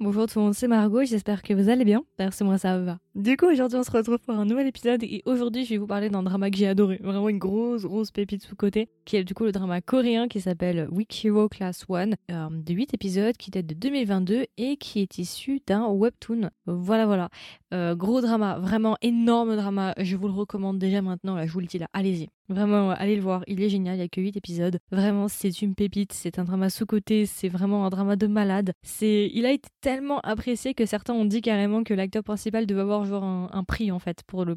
Bonjour tout le monde, c'est Margot, j'espère que vous allez bien. Merci, moi ça va. Du coup, aujourd'hui on se retrouve pour un nouvel épisode et aujourd'hui je vais vous parler d'un drama que j'ai adoré. Vraiment une grosse, grosse pépite sous-côté, qui est du coup le drama coréen qui s'appelle Week Hero Class 1, euh, de 8 épisodes qui date de 2022 et qui est issu d'un webtoon. Voilà, voilà. Euh, gros drama, vraiment énorme drama, je vous le recommande déjà maintenant, là je vous le dis là, allez-y. Vraiment, allez le voir, il est génial, il n'y a que 8 épisodes. Vraiment, c'est une pépite, c'est un drama sous-côté, c'est vraiment un drama de malade. Il a été tellement apprécié que certains ont dit carrément que l'acteur principal devait avoir un, prix en fait, pour le,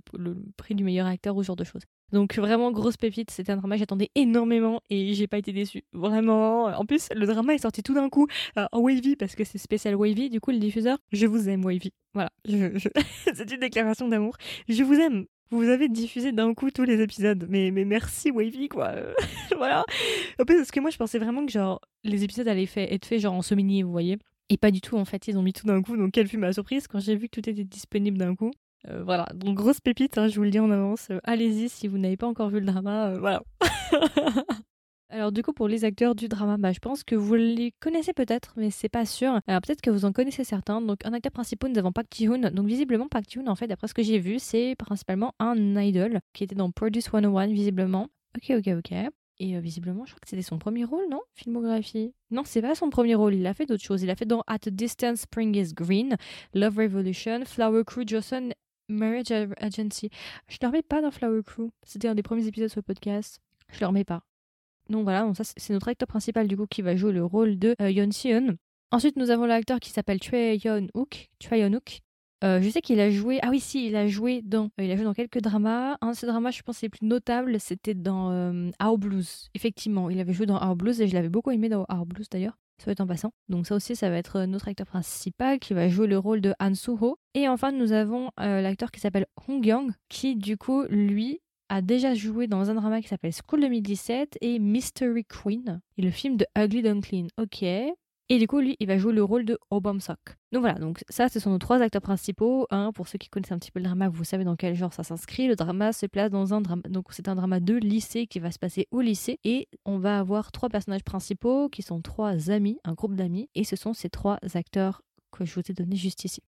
prix du meilleur acteur ou ce genre de choses. Donc vraiment grosse pépite, c'était un drama j'attendais énormément et j'ai pas été déçue. Vraiment. En plus, le drama est sorti tout d'un coup euh, en Wavy parce que c'est spécial Wavy. Du coup, le diffuseur, je vous aime Wavy. Voilà, c'est une déclaration d'amour. Je vous aime. Vous avez diffusé d'un coup tous les épisodes. Mais, mais merci Wavy, quoi. voilà. En plus, parce que moi, je pensais vraiment que genre les épisodes allaient être faits genre en semi vous voyez. Et pas du tout, en fait. Ils ont mis tout d'un coup. Donc, quelle fut ma surprise quand j'ai vu que tout était disponible d'un coup. Euh, voilà, donc grosse pépite, hein, je vous le dis en avance. Euh, allez-y si vous n'avez pas encore vu le drama. Euh, voilà. Alors du coup pour les acteurs du drama, bah, je pense que vous les connaissez peut-être, mais c'est pas sûr. Alors peut-être que vous en connaissez certains. Donc un acteur principal, nous avons Park Ji-hoon. Donc visiblement Park Ji-hoon, en fait, d'après ce que j'ai vu, c'est principalement un idol qui était dans Produce 101 visiblement. Ok, ok, ok. Et euh, visiblement, je crois que c'était son premier rôle, non? Filmographie. Non, c'est pas son premier rôle. Il a fait d'autres choses. Il a fait dans At a Distance, Spring is Green, Love Revolution, Flower Crew, Johnson, Marriage Agency. Je le remets pas dans Flower Crew. C'était un des premiers épisodes sur le podcast. Je le remets pas. Donc voilà, donc ça c'est notre acteur principal du coup qui va jouer le rôle de euh, Yeon Si-eun. Ensuite, nous avons l'acteur qui s'appelle Choi Yeon-wook. Choi Yeon-wook. Euh, je sais qu'il a joué. Ah oui, si, il a joué dans. Euh, il a joué dans quelques dramas. Un de ces dramas, je pense, les plus notables, c'était dans euh, Blues. Effectivement, il avait joué dans Our Blues et je l'avais beaucoup aimé dans Our Blues d'ailleurs. Être en passant. Donc ça aussi, ça va être notre acteur principal qui va jouer le rôle de Han Soo-ho. Et enfin, nous avons l'acteur qui s'appelle Hong Young, qui du coup, lui, a déjà joué dans un drama qui s'appelle School 2017 et Mystery Queen et le film de Ugly Duckling. Ok. Et du coup, lui, il va jouer le rôle de Obamsock. Donc voilà, donc ça, ce sont nos trois acteurs principaux. Pour ceux qui connaissent un petit peu le drama, vous savez dans quel genre ça s'inscrit. Le drama se place dans un drama. Donc c'est un drama de lycée qui va se passer au lycée. Et on va avoir trois personnages principaux qui sont trois amis, un groupe d'amis. Et ce sont ces trois acteurs que je vous ai donnés juste ici.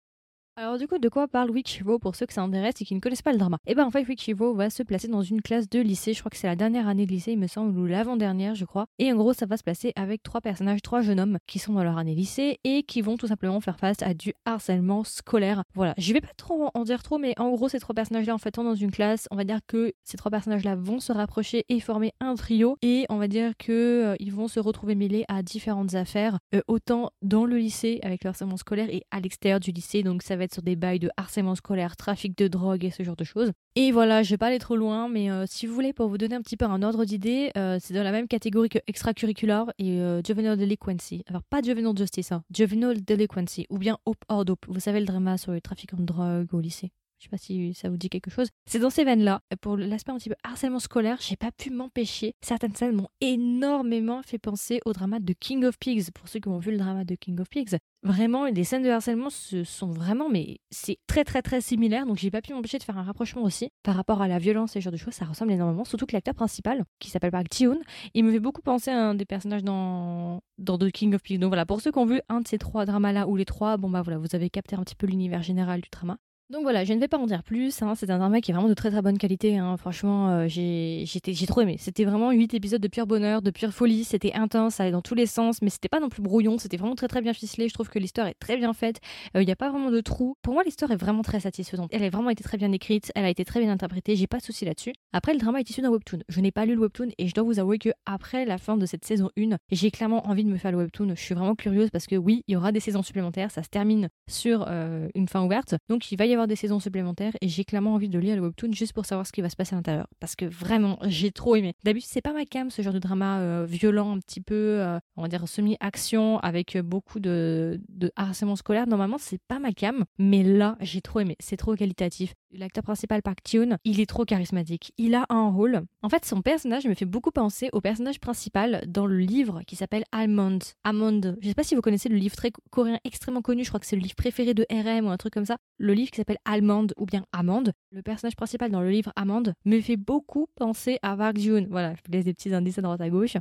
Alors du coup, de quoi parle Wikivo pour ceux que ça intéresse et qui ne connaissent pas le drama? Eh ben en fait, Wikivo va se placer dans une classe de lycée, je crois que c'est la dernière année de lycée, il me semble, ou l'avant-dernière, je crois. Et en gros, ça va se placer avec trois personnages, trois jeunes hommes qui sont dans leur année lycée et qui vont tout simplement faire face à du harcèlement scolaire. Voilà, je vais pas trop en dire trop, mais en gros, ces trois personnages-là, en fait, sont dans une classe. On va dire que ces trois personnages-là vont se rapprocher et former un trio. Et on va dire que euh, ils vont se retrouver mêlés à différentes affaires, euh, autant dans le lycée avec le harcèlement scolaire et à l'extérieur du lycée. Donc ça va être sur des bails de harcèlement scolaire, trafic de drogue et ce genre de choses. Et voilà, je vais pas aller trop loin, mais euh, si vous voulez, pour vous donner un petit peu un ordre d'idée, euh, c'est dans la même catégorie que extracurricular et euh, juvenile delinquency. Alors pas juvenile justice, hein, juvenile delinquency ou bien hope or dope. Vous savez le drama sur le trafic de drogue au lycée. Je sais pas si ça vous dit quelque chose. C'est dans ces veines-là. Pour l'aspect un petit peu harcèlement scolaire, j'ai pas pu m'empêcher. Certaines scènes m'ont énormément fait penser au drama de King of Pigs. Pour ceux qui ont vu le drama de King of Pigs, vraiment, les scènes de harcèlement se sont vraiment, mais c'est très très très similaire. Donc j'ai pas pu m'empêcher de faire un rapprochement aussi par rapport à la violence et ce genre de choses. Ça ressemble énormément. Surtout que l'acteur principal, qui s'appelle Park ji il me fait beaucoup penser à un des personnages dans dans The King of Pigs. Donc voilà, pour ceux qui ont vu un de ces trois dramas là ou les trois, bon bah voilà, vous avez capté un petit peu l'univers général du drama. Donc voilà, je ne vais pas en dire plus. Hein. C'est un drama qui est vraiment de très très bonne qualité. Hein. Franchement, euh, j'ai trop aimé. C'était vraiment 8 épisodes de pur bonheur, de pure folie. C'était intense, ça allait dans tous les sens, mais c'était pas non plus brouillon. C'était vraiment très très bien ficelé. Je trouve que l'histoire est très bien faite. Euh, il n'y a pas vraiment de trous. Pour moi, l'histoire est vraiment très satisfaisante. Elle a vraiment été très bien écrite. Elle a été très bien interprétée. J'ai pas de souci là-dessus. Après, le drama est issu d'un webtoon. Je n'ai pas lu le webtoon et je dois vous avouer que après la fin de cette saison 1, j'ai clairement envie de me faire le webtoon. Je suis vraiment curieuse parce que oui, il y aura des saisons supplémentaires. Ça se termine sur euh, une fin ouverte. Donc il va y des saisons supplémentaires et j'ai clairement envie de lire le webtoon juste pour savoir ce qui va se passer à l'intérieur. Parce que vraiment, j'ai trop aimé. D'habitude, c'est pas ma cam ce genre de drama euh, violent, un petit peu, euh, on va dire semi-action, avec beaucoup de, de harcèlement scolaire. Normalement, c'est pas ma cam, mais là, j'ai trop aimé. C'est trop qualitatif. L'acteur principal, Park Tyun, il est trop charismatique. Il a un rôle. En fait, son personnage me fait beaucoup penser au personnage principal dans le livre qui s'appelle Almond. Almond. Je sais pas si vous connaissez le livre très coréen extrêmement connu. Je crois que c'est le livre préféré de RM ou un truc comme ça. Le livre qui s'appelle Almond ou bien Amande. Le personnage principal dans le livre Amande me fait beaucoup penser à Park Jun. Voilà, je vous laisse des petits indices à droite à gauche.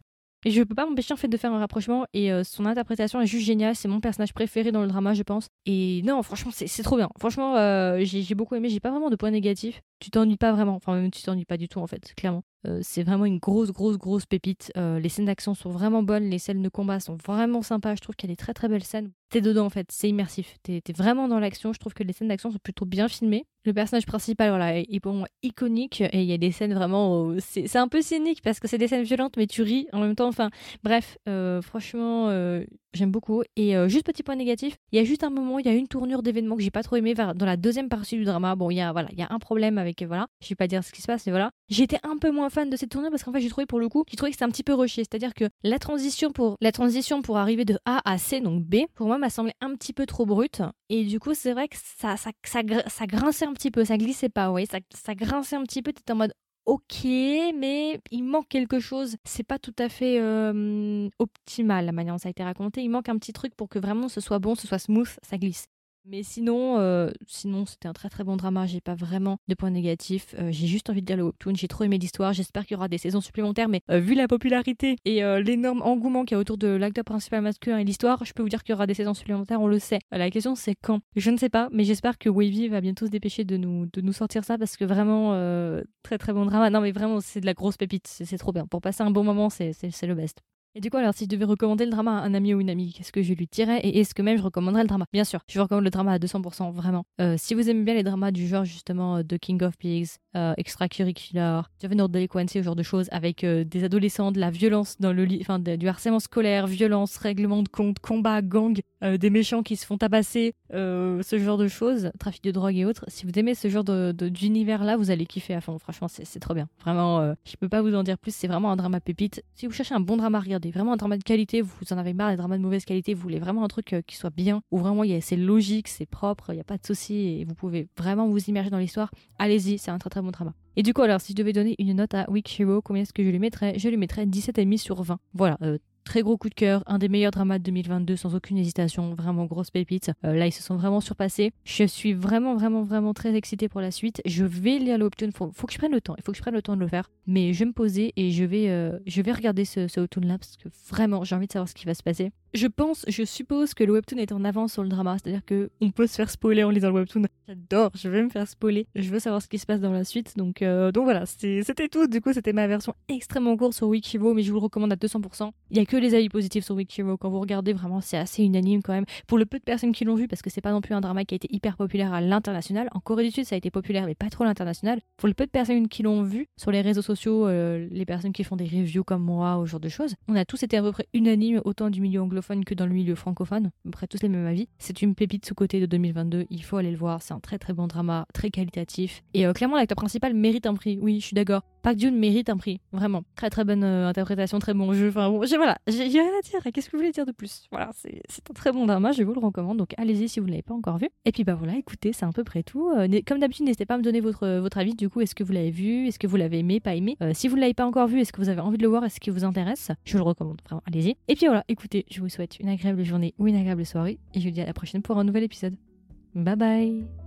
Et je peux pas m'empêcher en fait de faire un rapprochement et euh, son interprétation est juste géniale. C'est mon personnage préféré dans le drama, je pense. Et non, franchement, c'est trop bien. Franchement, euh, j'ai beaucoup aimé. J'ai pas vraiment de points négatifs. Tu t'ennuies pas vraiment. Enfin, même tu t'ennuies pas du tout en fait, clairement. Euh, c'est vraiment une grosse, grosse, grosse pépite. les scènes d'action sont vraiment bonnes. Les scènes de combat sont vraiment sympas. Je trouve qu'il y a des très, très belles scènes. T'es dedans en fait. C'est immersif. T'es vraiment dans l'action. Je trouve que les scènes d'action sont plutôt bien filmées. Le personnage principal, voilà, est pour moi iconique et il y a des scènes vraiment. C'est un peu cynique parce que c'est des scènes violentes, mais tu ris en même temps. Enfin, bref, euh, franchement, euh, j'aime beaucoup. Et euh, juste petit point négatif, il y a juste un moment, il y a une tournure d'événement que j'ai pas trop aimé dans la deuxième partie du drama. Bon, il voilà, il y a un problème avec voilà, je vais pas dire ce qui se passe, mais voilà. J'étais un peu moins fan de cette tournure parce qu'en fait, j'ai trouvé pour le coup, j'ai trouvé que c'était un petit peu rushé. C'est-à-dire que la transition pour la transition pour arriver de A à C, donc B, pour moi, m'a semblé un petit peu trop brute. Et du coup, c'est vrai que ça, ça, ça, ça, grinçait un petit peu, ça glissait pas, ouais, ça, ça grinçait un petit peu. T'étais en mode ok, mais il manque quelque chose. C'est pas tout à fait optimal la manière dont ça a été raconté. Il manque un petit truc pour que vraiment ce soit bon, ce soit smooth, ça glisse. Mais sinon, euh, sinon c'était un très très bon drama. J'ai pas vraiment de points négatifs. Euh, j'ai juste envie de dire le webtoon. J'ai trop aimé l'histoire. J'espère qu'il y aura des saisons supplémentaires. Mais euh, vu la popularité et l'énorme engouement qu'il y a autour de l'acteur principal masculin et l'histoire, je peux vous dire qu'il y aura des saisons supplémentaires. On le sait. la question c'est quand? Je ne sais pas, mais j'espère que Wavy va bientôt se dépêcher de nous de nous sortir ça parce que vraiment très très bon drama. Non mais vraiment c'est de la grosse pépite. C'est trop bien. Pour passer un bon moment, c'est le best. Et du coup, alors, si je devais recommander le drama à un ami ou une amie, qu'est-ce que je lui dirais Et est-ce que même je recommanderais le drama? Bien sûr, je recommande le drama à 200%, vraiment. Euh, si vous aimez bien les dramas du genre, justement, euh, The King of Pigs, euh, Extracurricular, Juvenile Delinquency, ce genre de choses, avec euh, des adolescents, de la violence dans le lit, enfin, du harcèlement scolaire, violence, règlement de compte, combat, gang, des méchants qui se font tabasser, ce genre de choses, trafic de drogue et autres. Si vous aimez ce genre d'univers-là, vous allez kiffer à fond. Franchement, c'est trop bien. Vraiment, je peux pas vous en dire plus. C'est vraiment un drama pépite. Si vous cherchez un bon drama, regardez vraiment un drama de qualité, vous en avez marre des dramas de mauvaise qualité, vous voulez vraiment un truc euh, qui soit bien, où vraiment c'est logique, c'est propre, il n'y a pas de soucis et vous pouvez vraiment vous immerger dans l'histoire, allez-y, c'est un très très bon drama. Et du coup, alors, si je devais donner une note à Week Hero, combien est-ce que je lui mettrais? Je lui mettrais 17,5 sur 20. Voilà, euh, Très gros coup de cœur, un des meilleurs dramas de 2022 sans aucune hésitation, vraiment grosse pépite. Euh, là, ils se sont vraiment surpassés. Je suis vraiment, vraiment, vraiment très excitée pour la suite. Je vais lire le webtoon. Faut, faut que je prenne le temps. Il faut que je prenne le temps de le faire. Mais je vais me poser et je vais, euh, regarder ce, ce webtoon là parce que vraiment, j'ai envie de savoir ce qui va se passer. Je pense, je suppose que le webtoon est en avance sur le drama, c'est-à-dire que on peut se faire spoiler en lisant le webtoon. J'adore, je vais me faire spoiler. Je veux savoir ce qui se passe dans la suite. Donc, euh, donc voilà, c'était tout. Du coup, c'était ma version extrêmement courte sur Wikivo, mais je vous le recommande à 200%. Il y a que les avis positifs sur Wikivo. Quand vous regardez, vraiment, c'est assez unanime quand même. Pour le peu de personnes qui l'ont vu, parce que c'est pas non plus un drama qui a été hyper populaire à l'international. En Corée du Sud, ça a été populaire, mais pas trop à l'international. Pour le peu de personnes qui l'ont vu sur les réseaux sociaux, euh, les personnes qui font des reviews comme moi, ou ce genre de choses, on a tous été à peu près unanimes, autant du milieu que dans le milieu francophone. Après tous les mêmes avis. C'est une pépite sous-côté de 2022. Il faut aller le voir. C'est un très très bon drama, très qualitatif. Et euh, clairement, l'acteur principal mérite un prix. Oui, je suis d'accord. Park Jun mérite un prix. Vraiment. Très très bonne euh, interprétation, très bon jeu. Enfin bon, voilà, j'ai rien à dire. Qu'est-ce que vous voulez dire de plus? Voilà, c'est un très bon drama. Je vous le recommande. Donc allez-y si vous ne l'avez pas encore vu. Et puis bah voilà, écoutez, c'est à peu près tout. Euh, comme d'habitude, n'hésitez pas à me donner votre, votre avis. Du coup, est-ce que vous l'avez vu? Est-ce que vous l'avez aimé Pas aimé? Si vous ne l'avez pas encore vu, est-ce que vous avez envie de le voir? Est-ce qu'il vous intéresse? Je vous le recommande. Vraiment, allez-y. Et puis voilà, écoutez, je vous souhaite une agréable journée ou une agréable soirée et je vous dis à la prochaine pour un nouvel épisode. Bye bye